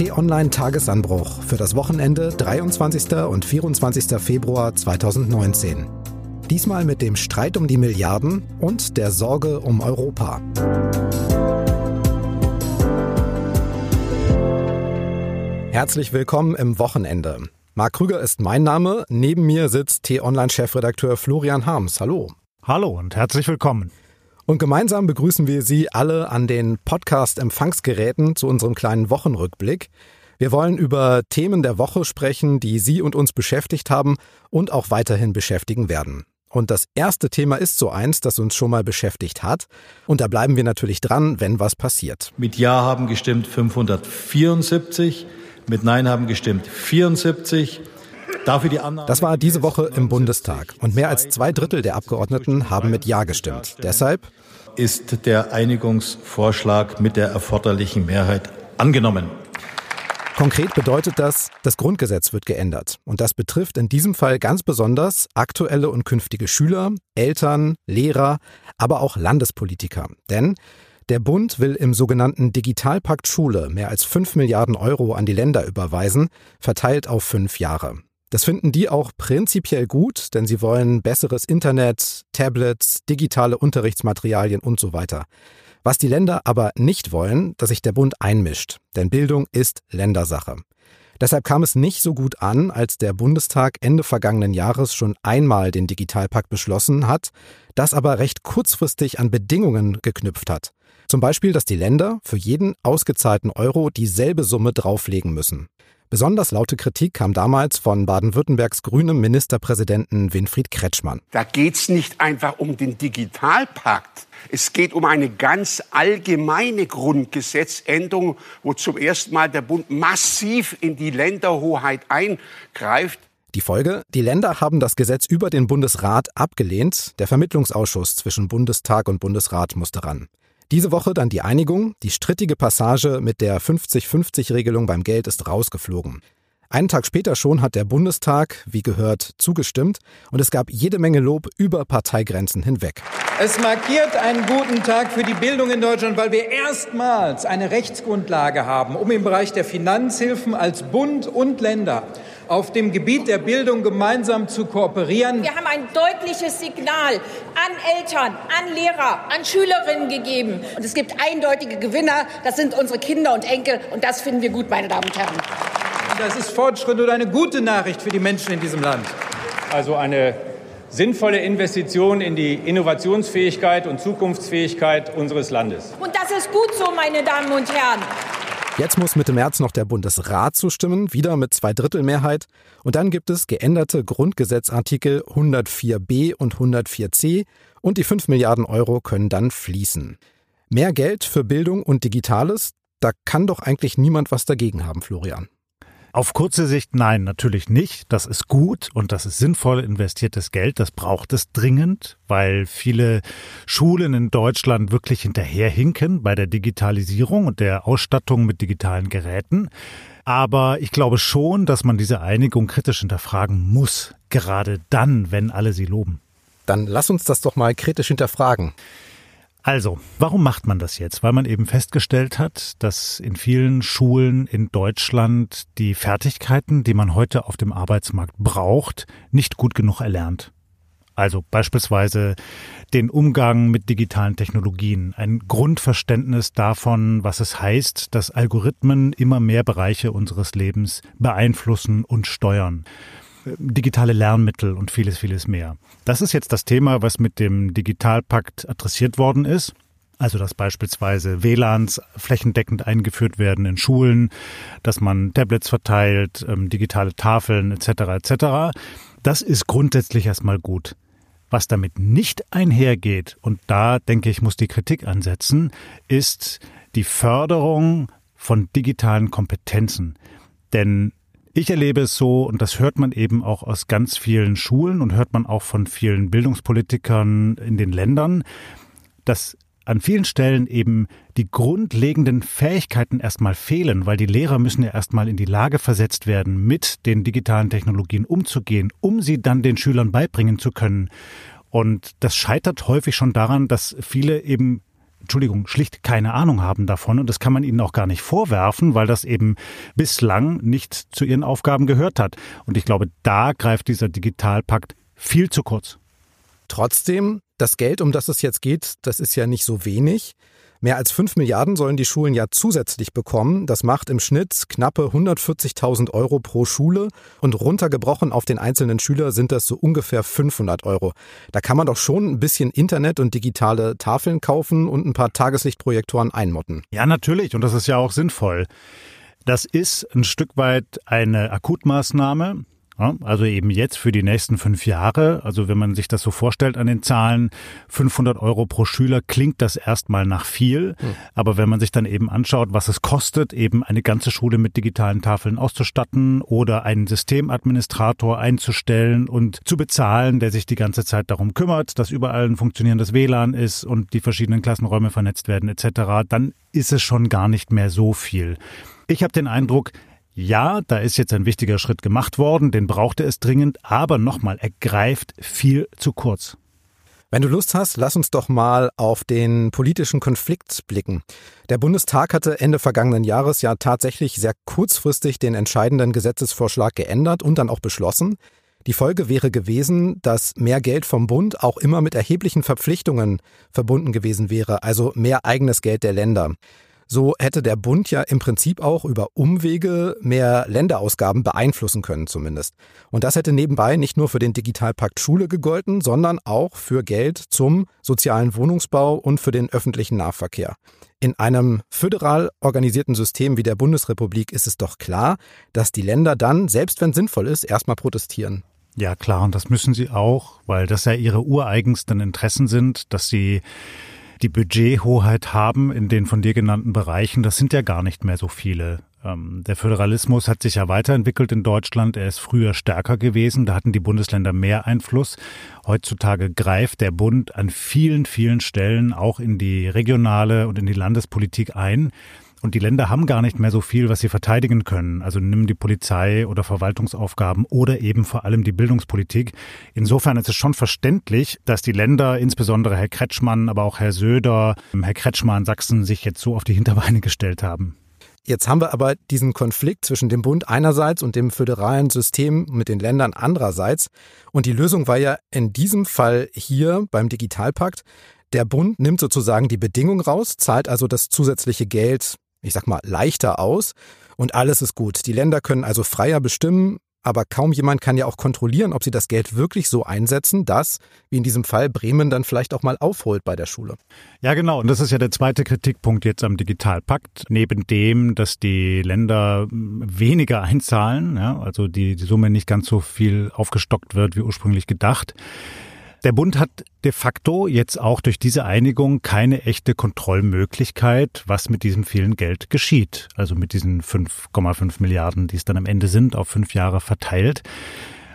T-Online Tagesanbruch für das Wochenende 23. und 24. Februar 2019. Diesmal mit dem Streit um die Milliarden und der Sorge um Europa. Herzlich willkommen im Wochenende. Marc Krüger ist mein Name. Neben mir sitzt T-Online-Chefredakteur Florian Harms. Hallo. Hallo und herzlich willkommen. Und gemeinsam begrüßen wir Sie alle an den Podcast-Empfangsgeräten zu unserem kleinen Wochenrückblick. Wir wollen über Themen der Woche sprechen, die Sie und uns beschäftigt haben und auch weiterhin beschäftigen werden. Und das erste Thema ist so eins, das uns schon mal beschäftigt hat. Und da bleiben wir natürlich dran, wenn was passiert. Mit Ja haben gestimmt 574, mit Nein haben gestimmt 74. Das war diese Woche im Bundestag und mehr als zwei Drittel der Abgeordneten haben mit Ja gestimmt. Deshalb ist der Einigungsvorschlag mit der erforderlichen Mehrheit angenommen. Konkret bedeutet das, das Grundgesetz wird geändert. Und das betrifft in diesem Fall ganz besonders aktuelle und künftige Schüler, Eltern, Lehrer, aber auch Landespolitiker. Denn der Bund will im sogenannten Digitalpakt Schule mehr als 5 Milliarden Euro an die Länder überweisen, verteilt auf fünf Jahre. Das finden die auch prinzipiell gut, denn sie wollen besseres Internet, Tablets, digitale Unterrichtsmaterialien und so weiter. Was die Länder aber nicht wollen, dass sich der Bund einmischt, denn Bildung ist Ländersache. Deshalb kam es nicht so gut an, als der Bundestag Ende vergangenen Jahres schon einmal den Digitalpakt beschlossen hat, das aber recht kurzfristig an Bedingungen geknüpft hat. Zum Beispiel, dass die Länder für jeden ausgezahlten Euro dieselbe Summe drauflegen müssen. Besonders laute Kritik kam damals von Baden-Württembergs grünem Ministerpräsidenten Winfried Kretschmann. Da geht es nicht einfach um den Digitalpakt. Es geht um eine ganz allgemeine Grundgesetzänderung, wo zum ersten Mal der Bund massiv in die Länderhoheit eingreift. Die Folge? Die Länder haben das Gesetz über den Bundesrat abgelehnt. Der Vermittlungsausschuss zwischen Bundestag und Bundesrat musste ran. Diese Woche dann die Einigung. Die strittige Passage mit der 50-50-Regelung beim Geld ist rausgeflogen. Einen Tag später schon hat der Bundestag, wie gehört, zugestimmt und es gab jede Menge Lob über Parteigrenzen hinweg. Es markiert einen guten Tag für die Bildung in Deutschland, weil wir erstmals eine Rechtsgrundlage haben, um im Bereich der Finanzhilfen als Bund und Länder auf dem Gebiet der Bildung gemeinsam zu kooperieren. Wir haben ein deutliches Signal an Eltern, an Lehrer, an Schülerinnen gegeben. Und es gibt eindeutige Gewinner. Das sind unsere Kinder und Enkel. Und das finden wir gut, meine Damen und Herren. Und das ist Fortschritt und eine gute Nachricht für die Menschen in diesem Land. Also eine sinnvolle Investition in die Innovationsfähigkeit und Zukunftsfähigkeit unseres Landes. Und das ist gut so, meine Damen und Herren. Jetzt muss Mitte März noch der Bundesrat zustimmen, wieder mit Zweidrittelmehrheit. Und dann gibt es geänderte Grundgesetzartikel 104b und 104c und die 5 Milliarden Euro können dann fließen. Mehr Geld für Bildung und Digitales, da kann doch eigentlich niemand was dagegen haben, Florian. Auf kurze Sicht nein, natürlich nicht. Das ist gut und das ist sinnvoll investiertes Geld. Das braucht es dringend, weil viele Schulen in Deutschland wirklich hinterherhinken bei der Digitalisierung und der Ausstattung mit digitalen Geräten. Aber ich glaube schon, dass man diese Einigung kritisch hinterfragen muss, gerade dann, wenn alle sie loben. Dann lass uns das doch mal kritisch hinterfragen. Also, warum macht man das jetzt? Weil man eben festgestellt hat, dass in vielen Schulen in Deutschland die Fertigkeiten, die man heute auf dem Arbeitsmarkt braucht, nicht gut genug erlernt. Also beispielsweise den Umgang mit digitalen Technologien, ein Grundverständnis davon, was es heißt, dass Algorithmen immer mehr Bereiche unseres Lebens beeinflussen und steuern digitale Lernmittel und vieles, vieles mehr. Das ist jetzt das Thema, was mit dem Digitalpakt adressiert worden ist. Also dass beispielsweise WLANs flächendeckend eingeführt werden in Schulen, dass man Tablets verteilt, ähm, digitale Tafeln etc. etc. Das ist grundsätzlich erstmal gut. Was damit nicht einhergeht, und da denke ich, muss die Kritik ansetzen, ist die Förderung von digitalen Kompetenzen. Denn ich erlebe es so, und das hört man eben auch aus ganz vielen Schulen und hört man auch von vielen Bildungspolitikern in den Ländern, dass an vielen Stellen eben die grundlegenden Fähigkeiten erstmal fehlen, weil die Lehrer müssen ja erstmal in die Lage versetzt werden, mit den digitalen Technologien umzugehen, um sie dann den Schülern beibringen zu können. Und das scheitert häufig schon daran, dass viele eben Entschuldigung, schlicht keine Ahnung haben davon. Und das kann man ihnen auch gar nicht vorwerfen, weil das eben bislang nicht zu ihren Aufgaben gehört hat. Und ich glaube, da greift dieser Digitalpakt viel zu kurz. Trotzdem, das Geld, um das es jetzt geht, das ist ja nicht so wenig. Mehr als 5 Milliarden sollen die Schulen ja zusätzlich bekommen. Das macht im Schnitt knappe 140.000 Euro pro Schule und runtergebrochen auf den einzelnen Schüler sind das so ungefähr 500 Euro. Da kann man doch schon ein bisschen Internet und digitale Tafeln kaufen und ein paar Tageslichtprojektoren einmotten. Ja, natürlich und das ist ja auch sinnvoll. Das ist ein Stück weit eine Akutmaßnahme. Also eben jetzt für die nächsten fünf Jahre. Also wenn man sich das so vorstellt an den Zahlen, 500 Euro pro Schüler klingt das erstmal nach viel. Hm. Aber wenn man sich dann eben anschaut, was es kostet, eben eine ganze Schule mit digitalen Tafeln auszustatten oder einen Systemadministrator einzustellen und zu bezahlen, der sich die ganze Zeit darum kümmert, dass überall ein funktionierendes WLAN ist und die verschiedenen Klassenräume vernetzt werden etc., dann ist es schon gar nicht mehr so viel. Ich habe den Eindruck, ja, da ist jetzt ein wichtiger Schritt gemacht worden, den brauchte es dringend, aber nochmal, er greift viel zu kurz. Wenn du Lust hast, lass uns doch mal auf den politischen Konflikt blicken. Der Bundestag hatte Ende vergangenen Jahres ja tatsächlich sehr kurzfristig den entscheidenden Gesetzesvorschlag geändert und dann auch beschlossen. Die Folge wäre gewesen, dass mehr Geld vom Bund auch immer mit erheblichen Verpflichtungen verbunden gewesen wäre, also mehr eigenes Geld der Länder. So hätte der Bund ja im Prinzip auch über Umwege mehr Länderausgaben beeinflussen können zumindest. Und das hätte nebenbei nicht nur für den Digitalpakt Schule gegolten, sondern auch für Geld zum sozialen Wohnungsbau und für den öffentlichen Nahverkehr. In einem föderal organisierten System wie der Bundesrepublik ist es doch klar, dass die Länder dann, selbst wenn sinnvoll ist, erstmal protestieren. Ja klar, und das müssen sie auch, weil das ja ihre ureigensten Interessen sind, dass sie die Budgethoheit haben in den von dir genannten Bereichen, das sind ja gar nicht mehr so viele. Ähm, der Föderalismus hat sich ja weiterentwickelt in Deutschland. Er ist früher stärker gewesen. Da hatten die Bundesländer mehr Einfluss. Heutzutage greift der Bund an vielen, vielen Stellen auch in die regionale und in die Landespolitik ein. Und die Länder haben gar nicht mehr so viel, was sie verteidigen können. Also nimm die Polizei oder Verwaltungsaufgaben oder eben vor allem die Bildungspolitik. Insofern ist es schon verständlich, dass die Länder, insbesondere Herr Kretschmann, aber auch Herr Söder, Herr Kretschmann Sachsen, sich jetzt so auf die Hinterbeine gestellt haben. Jetzt haben wir aber diesen Konflikt zwischen dem Bund einerseits und dem föderalen System mit den Ländern andererseits. Und die Lösung war ja in diesem Fall hier beim Digitalpakt, der Bund nimmt sozusagen die Bedingung raus, zahlt also das zusätzliche Geld ich sag mal, leichter aus und alles ist gut. Die Länder können also freier bestimmen, aber kaum jemand kann ja auch kontrollieren, ob sie das Geld wirklich so einsetzen, dass, wie in diesem Fall, Bremen dann vielleicht auch mal aufholt bei der Schule. Ja, genau. Und das ist ja der zweite Kritikpunkt jetzt am Digitalpakt. Neben dem, dass die Länder weniger einzahlen, ja, also die, die Summe nicht ganz so viel aufgestockt wird, wie ursprünglich gedacht, der Bund hat de facto jetzt auch durch diese Einigung keine echte Kontrollmöglichkeit, was mit diesem vielen Geld geschieht. Also mit diesen 5,5 Milliarden, die es dann am Ende sind, auf fünf Jahre verteilt.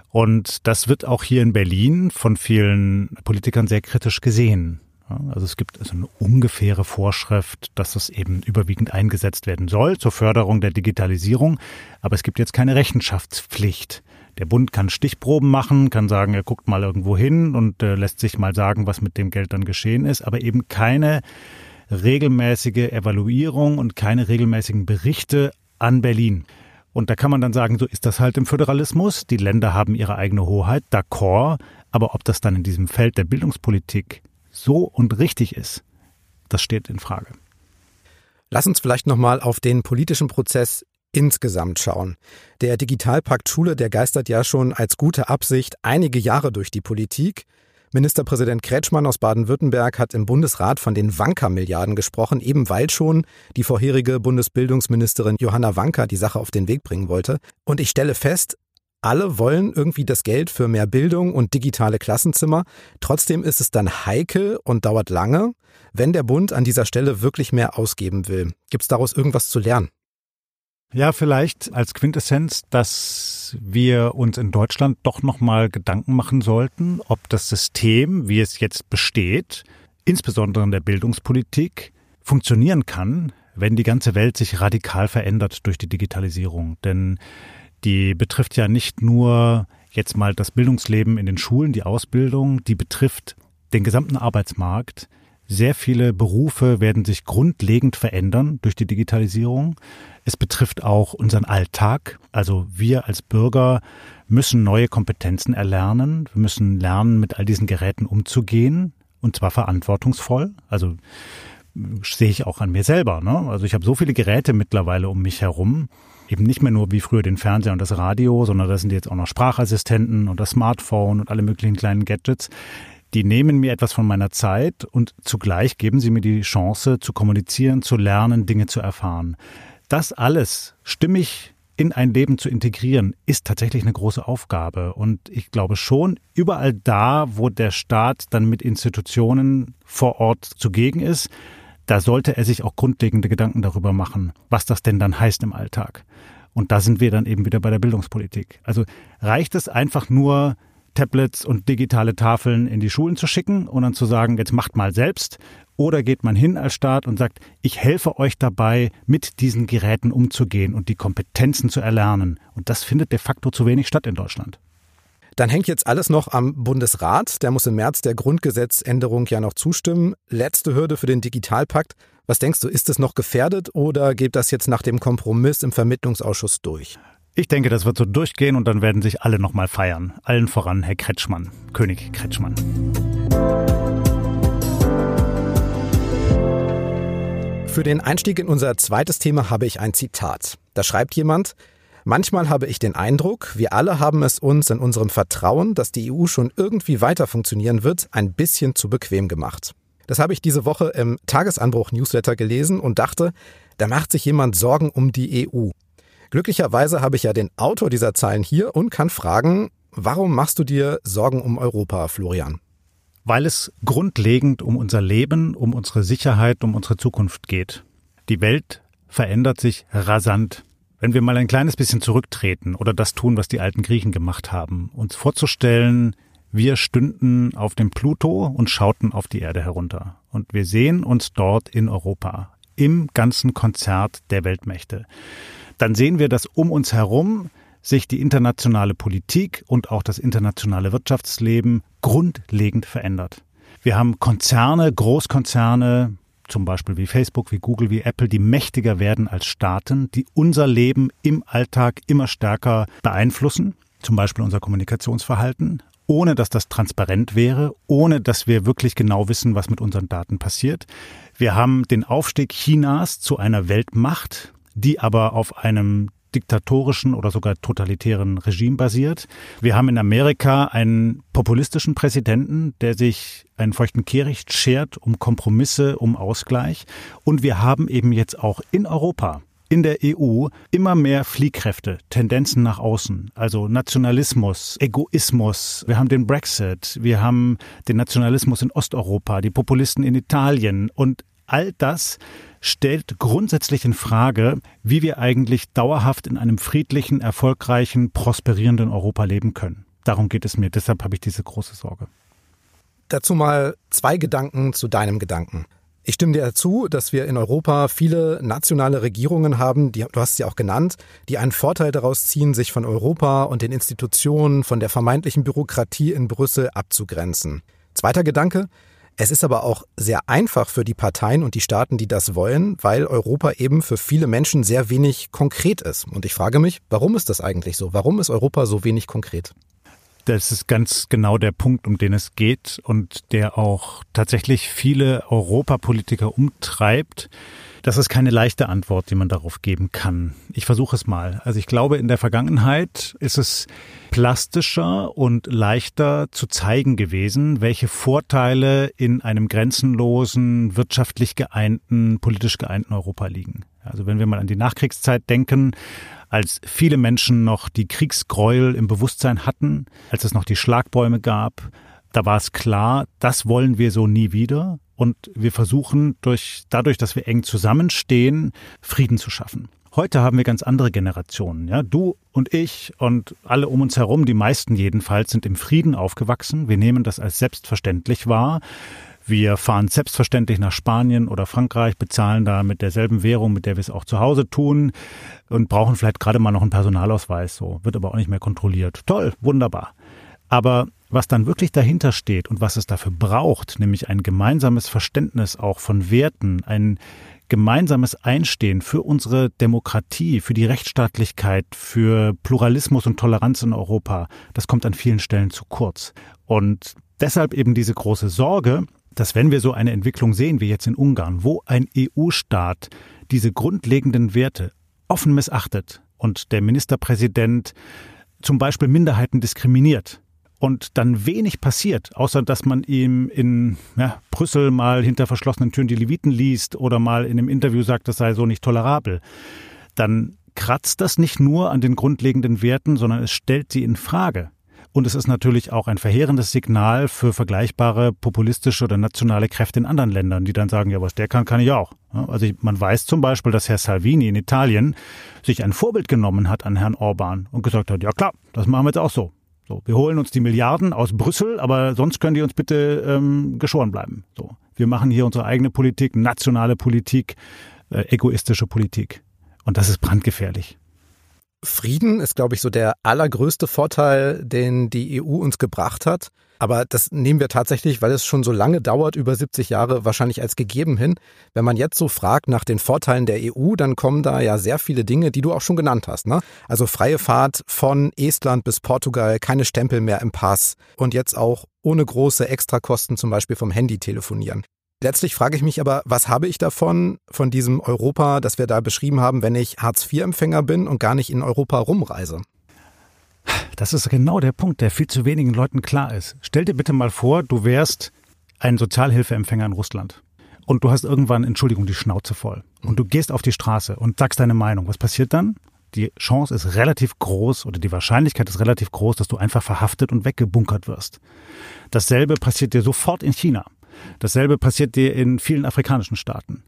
Und das wird auch hier in Berlin von vielen Politikern sehr kritisch gesehen. Also es gibt also eine ungefähre Vorschrift, dass es eben überwiegend eingesetzt werden soll zur Förderung der Digitalisierung. Aber es gibt jetzt keine Rechenschaftspflicht. Der Bund kann Stichproben machen, kann sagen, er guckt mal irgendwo hin und äh, lässt sich mal sagen, was mit dem Geld dann geschehen ist, aber eben keine regelmäßige Evaluierung und keine regelmäßigen Berichte an Berlin. Und da kann man dann sagen, so ist das halt im Föderalismus. Die Länder haben ihre eigene Hoheit, d'accord. Aber ob das dann in diesem Feld der Bildungspolitik so und richtig ist, das steht in Frage. Lass uns vielleicht nochmal auf den politischen Prozess insgesamt schauen. Der Digitalpakt Schule, der geistert ja schon als gute Absicht einige Jahre durch die Politik. Ministerpräsident Kretschmann aus Baden-Württemberg hat im Bundesrat von den Wanka-Milliarden gesprochen, eben weil schon die vorherige Bundesbildungsministerin Johanna Wanka die Sache auf den Weg bringen wollte. Und ich stelle fest, alle wollen irgendwie das Geld für mehr Bildung und digitale Klassenzimmer. Trotzdem ist es dann heikel und dauert lange, wenn der Bund an dieser Stelle wirklich mehr ausgeben will. Gibt es daraus irgendwas zu lernen? Ja, vielleicht als Quintessenz, dass wir uns in Deutschland doch nochmal Gedanken machen sollten, ob das System, wie es jetzt besteht, insbesondere in der Bildungspolitik, funktionieren kann, wenn die ganze Welt sich radikal verändert durch die Digitalisierung. Denn die betrifft ja nicht nur jetzt mal das Bildungsleben in den Schulen, die Ausbildung, die betrifft den gesamten Arbeitsmarkt, Sehr viele Berufe werden sich grundlegend verändern durch die Digitalisierung. Es betrifft auch unseren Alltag. Also wir als Bürger müssen neue Kompetenzen erlernen. Wir müssen lernen, mit all diesen Geräten umzugehen und zwar verantwortungsvoll. Also sehe ich auch an mir selber. Ne? Also ich habe so viele Geräte mittlerweile um mich herum. Eben nicht mehr nur wie früher den Fernseher und das Radio, sondern da sind jetzt auch noch Sprachassistenten und das Smartphone und alle möglichen kleinen Gadgets die nehmen mir etwas von meiner Zeit und zugleich geben sie mir die Chance zu kommunizieren, zu lernen, Dinge zu erfahren. Das alles stimmig in ein Leben zu integrieren, ist tatsächlich eine große Aufgabe. Und ich glaube schon, überall da, wo der Staat dann mit Institutionen vor Ort zugegen ist, da sollte er sich auch grundlegende Gedanken darüber machen, was das denn dann heißt im Alltag. Und da sind wir dann eben wieder bei der Bildungspolitik. Also reicht es einfach nur, Tablets und digitale Tafeln in die Schulen zu schicken und dann zu sagen, jetzt macht mal selbst. Oder geht man hin als Staat und sagt, ich helfe euch dabei, mit diesen Geräten umzugehen und die Kompetenzen zu erlernen. Und das findet de facto zu wenig statt in Deutschland. Dann hängt jetzt alles noch am Bundesrat. Der muss im März der Grundgesetzänderung ja noch zustimmen. Letzte Hürde für den Digitalpakt. Was denkst du, ist es noch gefährdet oder geht das jetzt nach dem Kompromiss im Vermittlungsausschuss durch? Ich denke, das wird so durchgehen und dann werden sich alle nochmal feiern. Allen voran Herr Kretschmann, König Kretschmann. Für den Einstieg in unser zweites Thema habe ich ein Zitat. Da schreibt jemand, Manchmal habe ich den Eindruck, wir alle haben es uns in unserem Vertrauen, dass die EU schon irgendwie weiter funktionieren wird, ein bisschen zu bequem gemacht. Das habe ich diese Woche im Tagesanbruch-Newsletter gelesen und dachte, da macht sich jemand Sorgen um die EU. Glücklicherweise habe ich ja den Autor dieser Zeilen hier und kann fragen, warum machst du dir Sorgen um Europa, Florian? Weil es grundlegend um unser Leben, um unsere Sicherheit, um unsere Zukunft geht. Die Welt verändert sich rasant. Wenn wir mal ein kleines bisschen zurücktreten oder das tun, was die alten Griechen gemacht haben, uns vorzustellen, wir stünden auf dem Pluto und schauten auf die Erde herunter. Und wir sehen uns dort in Europa, im ganzen Konzert der Weltmächte dann sehen wir, dass um uns herum sich die internationale Politik und auch das internationale Wirtschaftsleben grundlegend verändert. Wir haben Konzerne, Großkonzerne, zum Beispiel wie Facebook, wie Google, wie Apple, die mächtiger werden als Staaten, die unser Leben im Alltag immer stärker beeinflussen, zum Beispiel unser Kommunikationsverhalten, ohne dass das transparent wäre, ohne dass wir wirklich genau wissen, was mit unseren Daten passiert. Wir haben den Aufstieg Chinas zu einer Weltmacht, die aber auf einem diktatorischen oder sogar totalitären Regime basiert. Wir haben in Amerika einen populistischen Präsidenten, der sich einen feuchten Kehricht schert um Kompromisse, um Ausgleich. Und wir haben eben jetzt auch in Europa in der EU immer mehr Fliehkräfte, Tendenzen nach außen, also Nationalismus, Egoismus. Wir haben den Brexit, wir haben den Nationalismus in Osteuropa, die Populisten in Italien und all das stellt grundsätzlich in Frage, wie wir eigentlich dauerhaft in einem friedlichen, erfolgreichen, prosperierenden Europa leben können. Darum geht es mir. Deshalb habe ich diese große Sorge. Dazu mal zwei Gedanken zu deinem Gedanken. Ich stimme dir zu, dass wir in Europa viele nationale Regierungen haben, die, du hast sie auch genannt, die einen Vorteil daraus ziehen, sich von Europa und den Institutionen, von der vermeintlichen Bürokratie in Brüssel abzugrenzen. Zweiter Gedanke, es ist aber auch sehr einfach für die Parteien und die Staaten, die das wollen, weil Europa eben für viele Menschen sehr wenig konkret ist. Und ich frage mich, warum ist das eigentlich so? Warum ist Europa so wenig konkret? Das ist ganz genau der Punkt, um den es geht und der auch tatsächlich viele Europapolitiker umtreibt. Das ist keine leichte Antwort, die man darauf geben kann. Ich versuche es mal. Also ich glaube, in der Vergangenheit ist es plastischer und leichter zu zeigen gewesen, welche Vorteile in einem grenzenlosen, wirtschaftlich geeinten, politisch geeinten Europa liegen. Also wenn wir mal an die Nachkriegszeit denken, als viele Menschen noch die Kriegsgräuel im Bewusstsein hatten, als es noch die Schlagbäume gab, da war es klar, das wollen wir so nie wieder. Und wir versuchen durch, dadurch, dass wir eng zusammenstehen, Frieden zu schaffen. Heute haben wir ganz andere Generationen. Ja, du und ich und alle um uns herum, die meisten jedenfalls, sind im Frieden aufgewachsen. Wir nehmen das als selbstverständlich wahr. Wir fahren selbstverständlich nach Spanien oder Frankreich, bezahlen da mit derselben Währung, mit der wir es auch zu Hause tun und brauchen vielleicht gerade mal noch einen Personalausweis. So wird aber auch nicht mehr kontrolliert. Toll, wunderbar. Aber Was dann wirklich dahinter steht und was es dafür braucht, nämlich ein gemeinsames Verständnis auch von Werten, ein gemeinsames Einstehen für unsere Demokratie, für die Rechtsstaatlichkeit, für Pluralismus und Toleranz in Europa, das kommt an vielen Stellen zu kurz. Und deshalb eben diese große Sorge, dass wenn wir so eine Entwicklung sehen wie jetzt in Ungarn, wo ein EU-Staat diese grundlegenden Werte offen missachtet und der Ministerpräsident zum Beispiel Minderheiten diskriminiert, und dann wenig passiert, außer dass man ihm in ja, Brüssel mal hinter verschlossenen Türen die Leviten liest oder mal in einem Interview sagt, das sei so nicht tolerabel, dann kratzt das nicht nur an den grundlegenden Werten, sondern es stellt sie in Frage. Und es ist natürlich auch ein verheerendes Signal für vergleichbare populistische oder nationale Kräfte in anderen Ländern, die dann sagen, ja, was der kann, kann ich auch. Also man weiß zum Beispiel, dass Herr Salvini in Italien sich ein Vorbild genommen hat an Herrn Orban und gesagt hat, ja klar, das machen wir jetzt auch so. So, wir holen uns die Milliarden aus Brüssel, aber sonst können die uns bitte ähm, geschoren bleiben. So, wir machen hier unsere eigene Politik, nationale Politik, äh, egoistische Politik. Und das ist brandgefährlich. Frieden ist, glaube ich, so der allergrößte Vorteil, den die EU uns gebracht hat. Aber das nehmen wir tatsächlich, weil es schon so lange dauert, über 70 Jahre, wahrscheinlich als gegeben hin. Wenn man jetzt so fragt nach den Vorteilen der EU, dann kommen da ja sehr viele Dinge, die du auch schon genannt hast. Ne? Also freie Fahrt von Estland bis Portugal, keine Stempel mehr im Pass und jetzt auch ohne große Extrakosten zum Beispiel vom Handy telefonieren. Letztlich frage ich mich aber, was habe ich davon, von diesem Europa, das wir da beschrieben haben, wenn ich Hartz-IV-Empfänger bin und gar nicht in Europa rumreise? Das ist genau der Punkt, der viel zu wenigen Leuten klar ist. Stell dir bitte mal vor, du wärst ein Sozialhilfeempfänger in Russland und du hast irgendwann, Entschuldigung, die Schnauze voll und du gehst auf die Straße und sagst deine Meinung. Was passiert dann? Die Chance ist relativ groß oder die Wahrscheinlichkeit ist relativ groß, dass du einfach verhaftet und weggebunkert wirst. Dasselbe passiert dir sofort in China. Dasselbe passiert dir in vielen afrikanischen Staaten.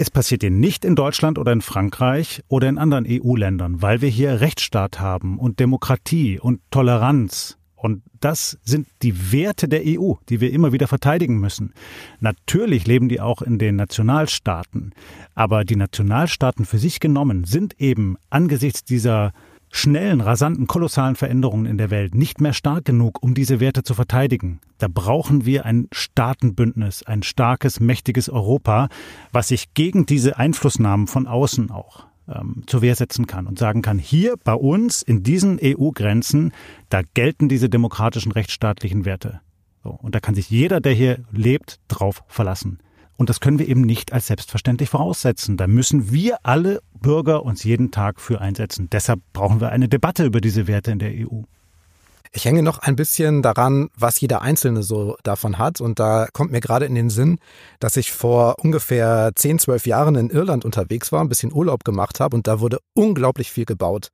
Es passiert dir nicht in Deutschland oder in Frankreich oder in anderen EU-Ländern, weil wir hier Rechtsstaat haben und Demokratie und Toleranz. Und das sind die Werte der EU, die wir immer wieder verteidigen müssen. Natürlich leben die auch in den Nationalstaaten, aber die Nationalstaaten für sich genommen sind eben angesichts dieser schnellen, rasanten, kolossalen Veränderungen in der Welt nicht mehr stark genug, um diese Werte zu verteidigen. Da brauchen wir ein Staatenbündnis, ein starkes, mächtiges Europa, was sich gegen diese Einflussnahmen von außen auch ähm, zur Wehr setzen kann und sagen kann, hier bei uns in diesen EU-Grenzen, da gelten diese demokratischen rechtsstaatlichen Werte. So, und da kann sich jeder, der hier lebt, drauf verlassen. Und das können wir eben nicht als selbstverständlich voraussetzen. Da müssen wir alle Bürger uns jeden Tag für einsetzen. Deshalb brauchen wir eine Debatte über diese Werte in der EU. Ich hänge noch ein bisschen daran, was jeder Einzelne so davon hat. Und da kommt mir gerade in den Sinn, dass ich vor ungefähr 10, 12 Jahren in Irland unterwegs war, ein bisschen Urlaub gemacht habe und da wurde unglaublich viel gebaut.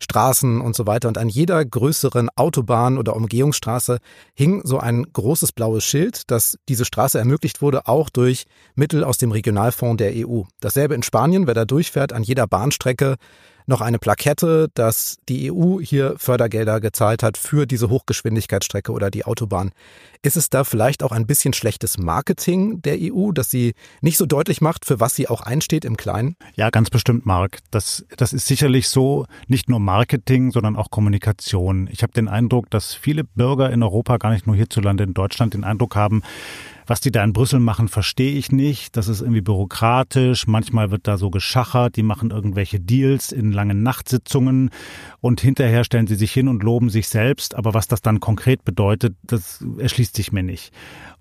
Straßen und so weiter. Und an jeder größeren Autobahn oder Umgehungsstraße hing so ein großes blaues Schild, dass diese Straße ermöglicht wurde, auch durch Mittel aus dem Regionalfonds der EU. Dasselbe in Spanien, wer da durchfährt, an jeder Bahnstrecke noch eine Plakette, dass die EU hier Fördergelder gezahlt hat für diese Hochgeschwindigkeitsstrecke oder die Autobahn. Ist es da vielleicht auch ein bisschen schlechtes Marketing der EU, dass sie nicht so deutlich macht, für was sie auch einsteht im Kleinen? Ja, ganz bestimmt, Marc. Das, das ist sicherlich so, nicht nur Marketing, sondern auch Kommunikation. Ich habe den Eindruck, dass viele Bürger in Europa, gar nicht nur hierzulande in Deutschland, den Eindruck haben, was die da in Brüssel machen, verstehe ich nicht. Das ist irgendwie bürokratisch. Manchmal wird da so geschachert. Die machen irgendwelche Deals in langen Nachtsitzungen und hinterher stellen sie sich hin und loben sich selbst. Aber was das dann konkret bedeutet, das erschließt sich mir nicht.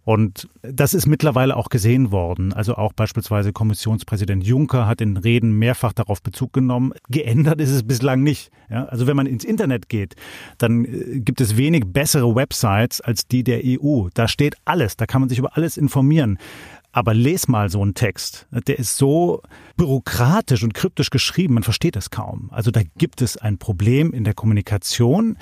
Und das ist mittlerweile auch gesehen worden. Also auch beispielsweise Kommissionspräsident Juncker hat in Reden mehrfach darauf Bezug genommen. Geändert ist es bislang nicht. Ja, also wenn man ins Internet geht, dann äh, gibt es wenig bessere Websites als die der EU. Da steht alles. Da kann man sich über alles informieren. Aber les mal so einen Text. Der ist so bürokratisch und kryptisch geschrieben, man versteht es kaum. Also da gibt es ein Problem in der Kommunikation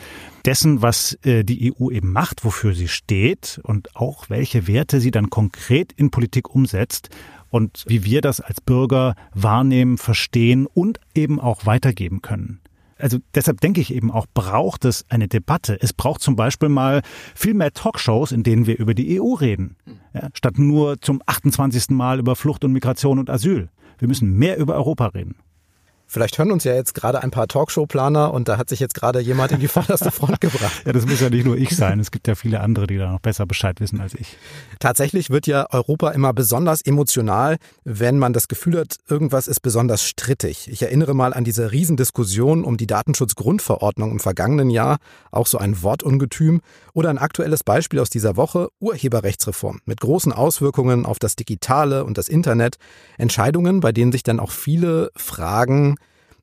dessen, was äh, die EU eben macht, wofür sie steht und auch welche Werte sie dann konkret in Politik umsetzt und wie wir das als Bürger wahrnehmen, verstehen und eben auch weitergeben können also deshalb denke ich eben auch, braucht es eine Debatte. Es braucht zum Beispiel mal viel mehr Talkshows, in denen wir über die EU reden, ja, statt nur zum 28. Mal über Flucht und Migration und Asyl. Wir müssen mehr über Europa reden. Vielleicht hören uns ja jetzt gerade ein paar Talkshow-Planer und da hat sich jetzt gerade jemand in die vorderste Front gebracht. ja, das muss ja nicht nur ich sein. Es gibt ja viele andere, die da noch besser Bescheid wissen als ich. Tatsächlich wird ja Europa immer besonders emotional, wenn man das Gefühl hat, irgendwas ist besonders strittig. Ich erinnere mal an diese Riesendiskussion um die Datenschutzgrundverordnung im vergangenen Jahr, auch so ein Wortungetüm. Oder ein aktuelles Beispiel aus dieser Woche, Urheberrechtsreform, mit großen Auswirkungen auf das Digitale und das Internet. Entscheidungen, bei denen sich dann auch viele fragen,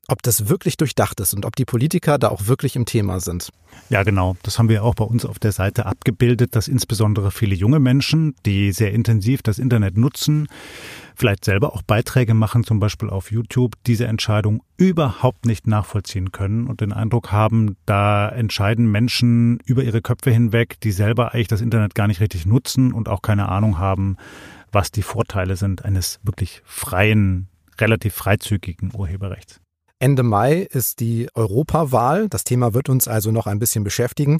ob das wirklich durchdacht ist und ob die Politiker da auch wirklich im Thema sind. Ja, genau. Das haben wir auch bei uns auf der Seite abgebildet, dass insbesondere viele junge Menschen, die sehr intensiv das Internet nutzen, vielleicht selber auch Beiträge machen, zum Beispiel auf YouTube, diese Entscheidung überhaupt nicht nachvollziehen können und den Eindruck haben, da entscheiden Menschen über ihre Köpfe hinweg, die selber eigentlich das Internet gar nicht richtig nutzen und auch keine Ahnung haben, was die Vorteile sind eines wirklich freien, relativ freizügigen Urheberrechts. Ende Mai ist die Europawahl. Das Thema wird uns also noch ein bisschen beschäftigen.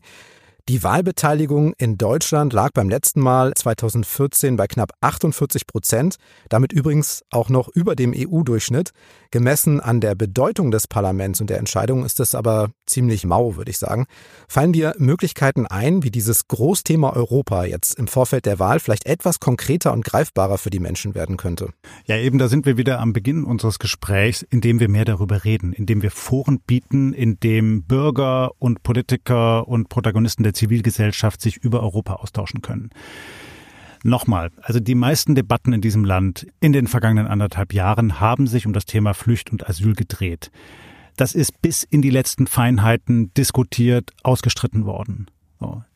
Die Wahlbeteiligung in Deutschland lag beim letzten Mal 2014 bei knapp 48 Prozent, damit übrigens auch noch über dem EU-Durchschnitt. Gemessen an der Bedeutung des Parlaments und der Entscheidung ist es aber ziemlich mau, würde ich sagen. Fallen dir Möglichkeiten ein, wie dieses Großthema Europa jetzt im Vorfeld der Wahl vielleicht etwas konkreter und greifbarer für die Menschen werden könnte? Ja, eben da sind wir wieder am Beginn unseres Gesprächs, indem wir mehr darüber reden, indem wir Foren bieten, indem Bürger und Politiker und Protagonisten der Zivilgesellschaft sich über Europa austauschen können. Nochmal, also die meisten Debatten in diesem Land in den vergangenen anderthalb Jahren haben sich um das Thema Flücht und Asyl gedreht. Das ist bis in die letzten Feinheiten diskutiert, ausgestritten worden.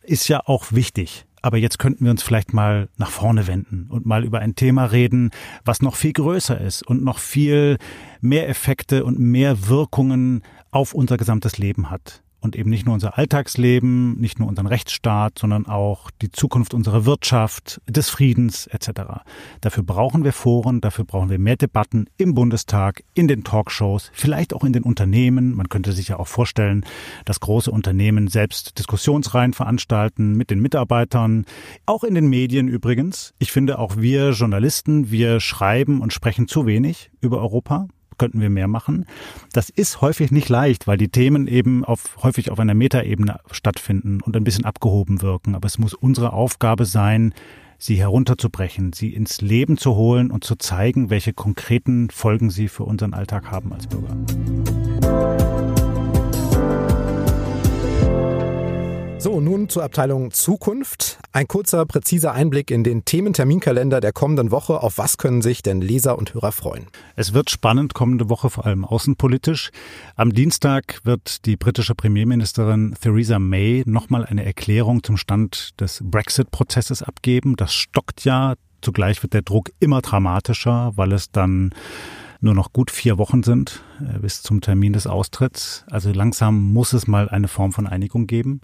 Ist ja auch wichtig. Aber jetzt könnten wir uns vielleicht mal nach vorne wenden und mal über ein Thema reden, was noch viel größer ist und noch viel mehr Effekte und mehr Wirkungen auf unser gesamtes Leben hat und eben nicht nur unser Alltagsleben, nicht nur unseren Rechtsstaat, sondern auch die Zukunft unserer Wirtschaft, des Friedens etc. Dafür brauchen wir Foren, dafür brauchen wir mehr Debatten im Bundestag, in den Talkshows, vielleicht auch in den Unternehmen. Man könnte sich ja auch vorstellen, dass große Unternehmen selbst Diskussionsreihen veranstalten mit den Mitarbeitern, auch in den Medien übrigens. Ich finde auch wir Journalisten, wir schreiben und sprechen zu wenig über Europa könnten wir mehr machen. Das ist häufig nicht leicht, weil die Themen eben auf, häufig auf einer Metaebene stattfinden und ein bisschen abgehoben wirken. Aber es muss unsere Aufgabe sein, sie herunterzubrechen, sie ins Leben zu holen und zu zeigen, welche konkreten Folgen sie für unseren Alltag haben als Bürger. So, nun zur Abteilung Zukunft. Ein kurzer, präziser Einblick in den Thementerminkalender der kommenden Woche. Auf was können sich denn Leser und Hörer freuen? Es wird spannend kommende Woche, vor allem außenpolitisch. Am Dienstag wird die britische Premierministerin Theresa May nochmal eine Erklärung zum Stand des Brexit-Prozesses abgeben. Das stockt ja. Zugleich wird der Druck immer dramatischer, weil es dann nur noch gut vier Wochen sind äh, bis zum Termin des Austritts. Also langsam muss es mal eine Form von Einigung geben.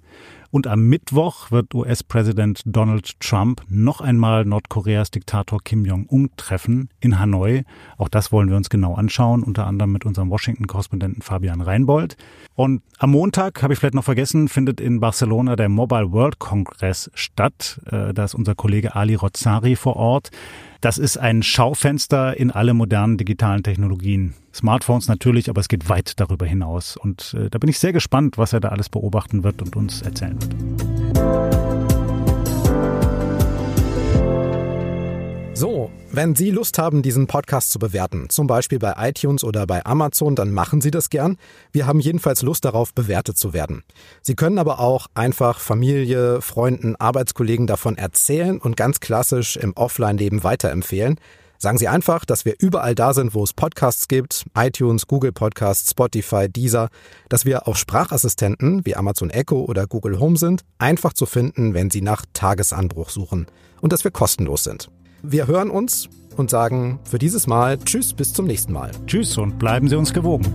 Und am Mittwoch wird US-Präsident Donald Trump noch einmal Nordkoreas Diktator Kim Jong-un treffen in Hanoi. Auch das wollen wir uns genau anschauen, unter anderem mit unserem Washington-Korrespondenten Fabian Reinbold. Und am Montag, habe ich vielleicht noch vergessen, findet in Barcelona der Mobile World Congress statt. Äh, da ist unser Kollege Ali Rozzari vor Ort. Das ist ein Schaufenster in alle modernen digitalen Technologien. Smartphones natürlich, aber es geht weit darüber hinaus. Und äh, da bin ich sehr gespannt, was er da alles beobachten wird und uns erzählen wird. So, wenn Sie Lust haben, diesen Podcast zu bewerten, zum Beispiel bei iTunes oder bei Amazon, dann machen Sie das gern. Wir haben jedenfalls Lust darauf, bewertet zu werden. Sie können aber auch einfach Familie, Freunden, Arbeitskollegen davon erzählen und ganz klassisch im Offline-Leben weiterempfehlen. Sagen Sie einfach, dass wir überall da sind, wo es Podcasts gibt, iTunes, Google Podcasts, Spotify, Deezer, dass wir auch Sprachassistenten wie Amazon Echo oder Google Home sind, einfach zu finden, wenn Sie nach Tagesanbruch suchen und dass wir kostenlos sind. Wir hören uns und sagen für dieses Mal Tschüss, bis zum nächsten Mal. Tschüss und bleiben Sie uns gewogen.